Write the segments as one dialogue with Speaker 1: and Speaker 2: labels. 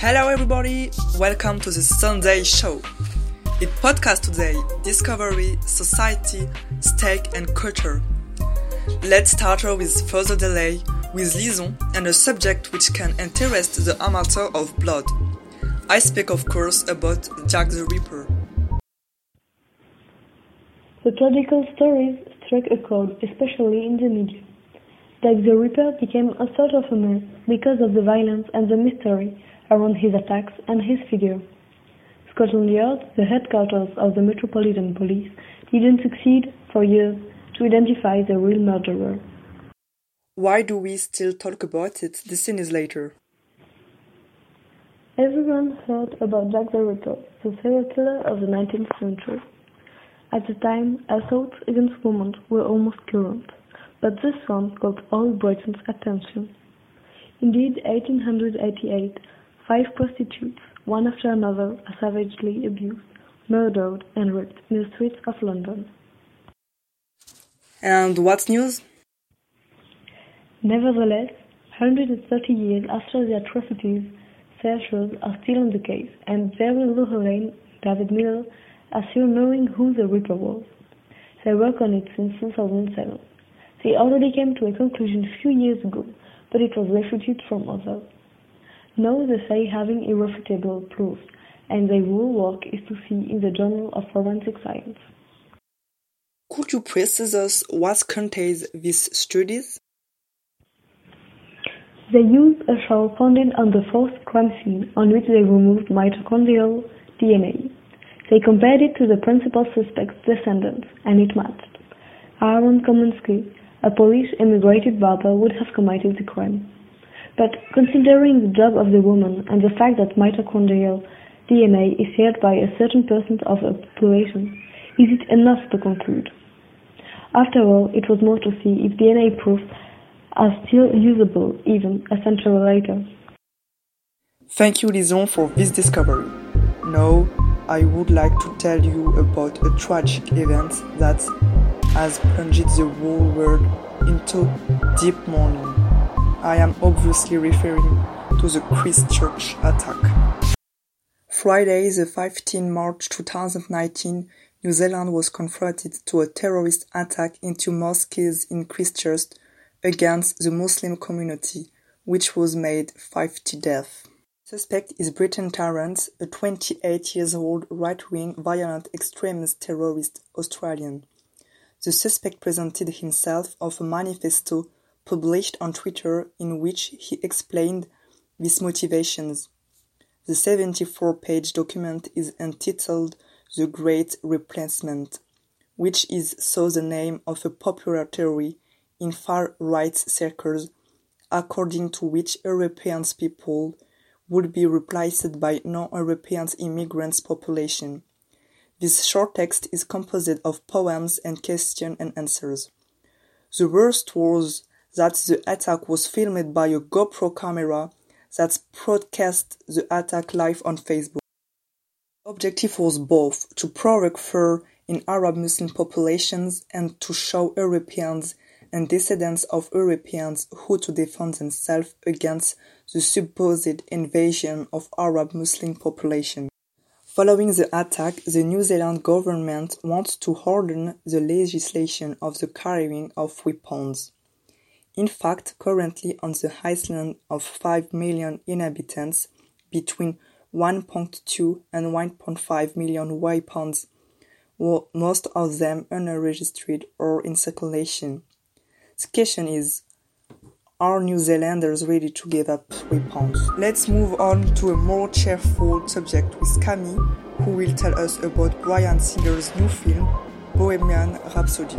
Speaker 1: Hello, everybody. Welcome to the Sunday Show. In podcast today, discovery, society, stake, and culture. Let's start with further delay with Lison and a subject which can interest the amateur of blood. I speak, of course, about Jack the Ripper.
Speaker 2: The tragical stories struck a chord, especially in the media. Jack the Ripper became a sort of a myth because of the violence and the mystery around his attacks and his figure. Scotland Yard, the headquarters of the Metropolitan Police, didn't succeed for years to identify the real murderer.
Speaker 1: Why do we still talk about it decades later?
Speaker 2: Everyone heard about Jack the Ripper, the serial killer of the 19th century. At the time, assaults against women were almost current, but this one got all Britain's attention. Indeed, 1888, five prostitutes, one after another, are savagely abused, murdered, and raped in the streets of London.
Speaker 1: And what's news?
Speaker 2: Nevertheless, 130 years after the atrocities, searchers are still on the case, and Jari Louhelainen, David Miller, are still knowing who the Ripper was. They work on it since 2007. They already came to a conclusion a few years ago, but it was refuted from others. Now they say having irrefutable proof, and their real work is to see in the Journal of Forensic Science.
Speaker 1: Could you precise us what contains these studies?
Speaker 2: They used a shell founded on the fourth crime scene on which they removed mitochondrial DNA. They compared it to the principal suspect's descendants, and it matched. Aaron Kosminski, a Polish immigrated barber, would have committed the crime. But considering the job of the woman and the fact that mitochondrial DNA is shared by a certain percent of a population, is it enough to conclude? After all, it was more to see if DNA proofs are still usable even a century later.
Speaker 1: Thank you, Lison, for this discovery. Now, I would like to tell you about a tragic event that has plunged the whole world into deep mourning. I am obviously referring to the Christchurch attack. Friday, the 15 March 2019, New Zealand was confronted to a terrorist attack into mosques in Christchurch against the Muslim community, which was made 50 death. Suspect is Brenton Tarrant, a 28 years old right-wing violent extremist terrorist Australian. The suspect presented himself of a manifesto published on Twitter in which he explained his motivations. The 74-page document is entitled The Great Replacement, which is so the name of a popular theory in far-right circles according to which European people would be replaced by non-European immigrants population. This short text is composed of poems and question and answers. The worst was that the attack was filmed by a GoPro camera that broadcast the attack live on Facebook. Objective was both to provoke fear in Arab Muslim populations and to show Europeans and descendants of Europeans who to defend themselves against the supposed invasion of Arab Muslim population. Following the attack, the New Zealand government wants to harden the legislation of the carrying of weapons. In fact, currently on the island of 5 million inhabitants, between 1.2 and 1.5 million weapons, most of them unregistered or in circulation. The question is, are New Zealanders ready to give up weapons? Let's move on to a more cheerful subject with Camille, who will tell us about Bryan Singer's new film, Bohemian Rhapsody.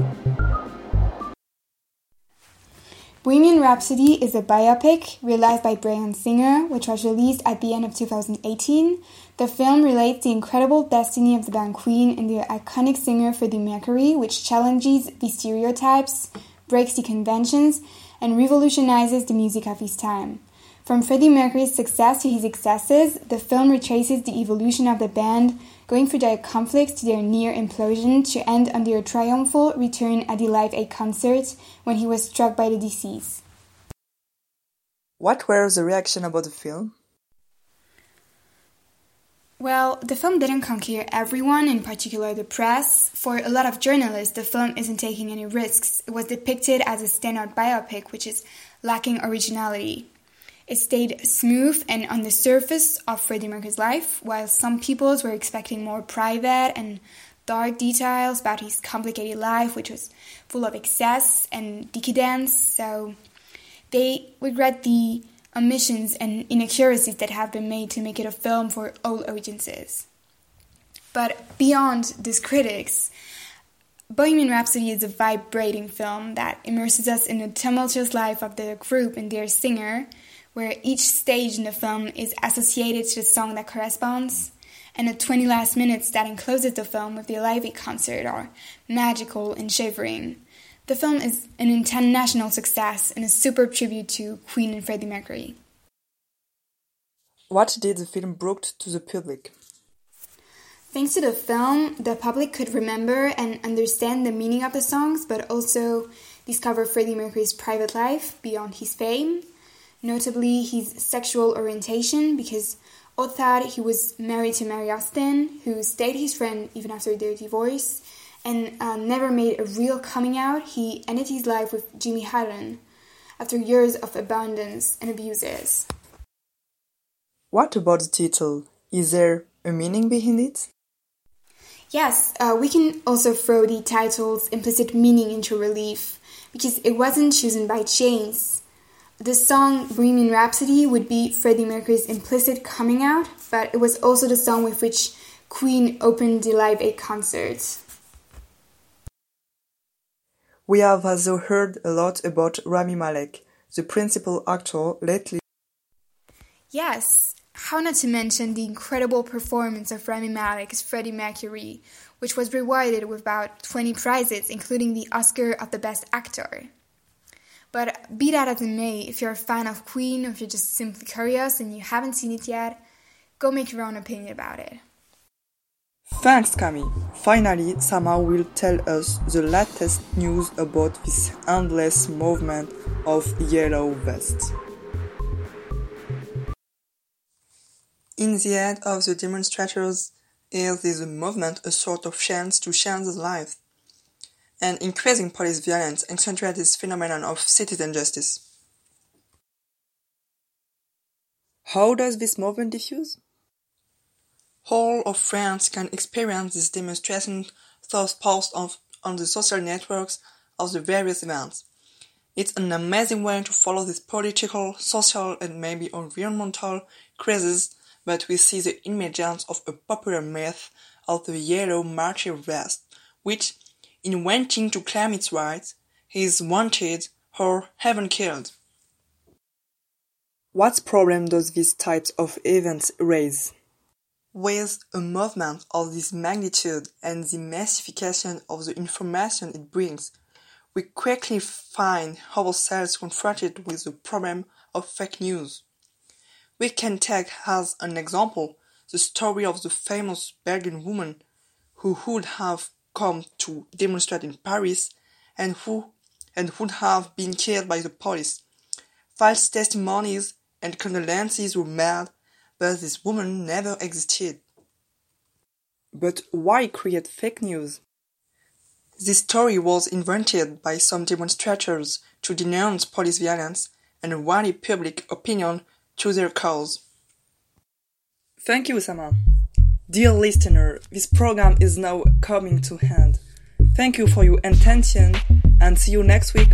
Speaker 3: Bohemian Rhapsody is a biopic realized by Bryan Singer, which was released at the end of 2018. The film relates the incredible destiny of the band Queen and the iconic singer Freddie Mercury, which challenges the stereotypes, breaks the conventions, and revolutionizes the music of his time. From Freddie Mercury's success to his excesses, the film retraces the evolution of the band, going through their conflicts to their near implosion to end on their triumphal return at the Live Aid concert when he was struck by the disease.
Speaker 1: What were the reaction about the film?
Speaker 3: Well, the film didn't conquer everyone, in particular the press. For a lot of journalists, the film isn't taking any risks. It was depicted as a standard biopic, which is lacking originality. It stayed smooth and on the surface of Freddie Mercury's life, while some people were expecting more private and dark details about his complicated life, which was full of excess and decadence. So they regret the omissions and inaccuracies that have been made to make it a film for all audiences. But beyond these critics, Bohemian Rhapsody is a vibrating film that immerses us in the tumultuous life of the group and their singer, where each stage in the film is associated to the song that corresponds, and the 20 last minutes that encloses the film with the live concert are magical and shivering. The film is an international success and a superb tribute to Queen and Freddie Mercury.
Speaker 1: What did the film bring to the public?
Speaker 3: Thanks to the film, the public could remember and understand the meaning of the songs, but also discover Freddie Mercury's private life beyond his fame, notably his sexual orientation, because thought he was married to Mary Austin, who stayed his friend even after their divorce, and uh, never made a real coming out, he ended his life with Jimmy Hutton after years of abandons and abuses.
Speaker 1: What about the title? Is there a meaning behind it?
Speaker 3: Yes, uh, we can also throw the title's implicit meaning into relief because it wasn't chosen by chance. The song Bohemian Rhapsody would be Freddie Mercury's implicit coming out, but it was also the song with which Queen opened the Live Aid concert.
Speaker 1: We have also heard a lot about Rami Malek, the principal actor lately.
Speaker 3: Yes, how not to mention the incredible performance of Rami Malek as Freddie Mercury, which was rewarded with about 20 prizes, including the Oscar of the Best Actor. But be that as it may, if you're a fan of Queen or if you're just simply curious and you haven't seen it yet, go make your own opinion about it.
Speaker 1: Thanks, Cami. Finally, Samah will tell us the latest news about this endless movement of yellow vests. In the head of the demonstrators is this movement a sort of chance to change life, and increasing police violence accentuates this phenomenon of citizen justice. How does this movement diffuse? All of France can experience this demonstration through posts on the social networks of the various events. It's an amazing way to follow this political, social, and maybe environmental crisis but we see the emergence of a popular myth of the yellow martyr vest, which, wanting to claim its rights, is wanted or even killed. What problem does this type of events raise? With a movement of this magnitude and the massification of the information it brings, we quickly find ourselves confronted with the problem of fake news. We can take as an example the story of the famous Belgian woman who would have come to demonstrate in Paris and who and would have been killed by the police. False testimonies and condolences were made but this woman never existed. But why create fake news? This story was invented by some demonstrators to denounce police violence and rally public opinion to their cause. Thank you, Samah. Dear listener, this program is now coming to end. Thank you for your attention and see you next week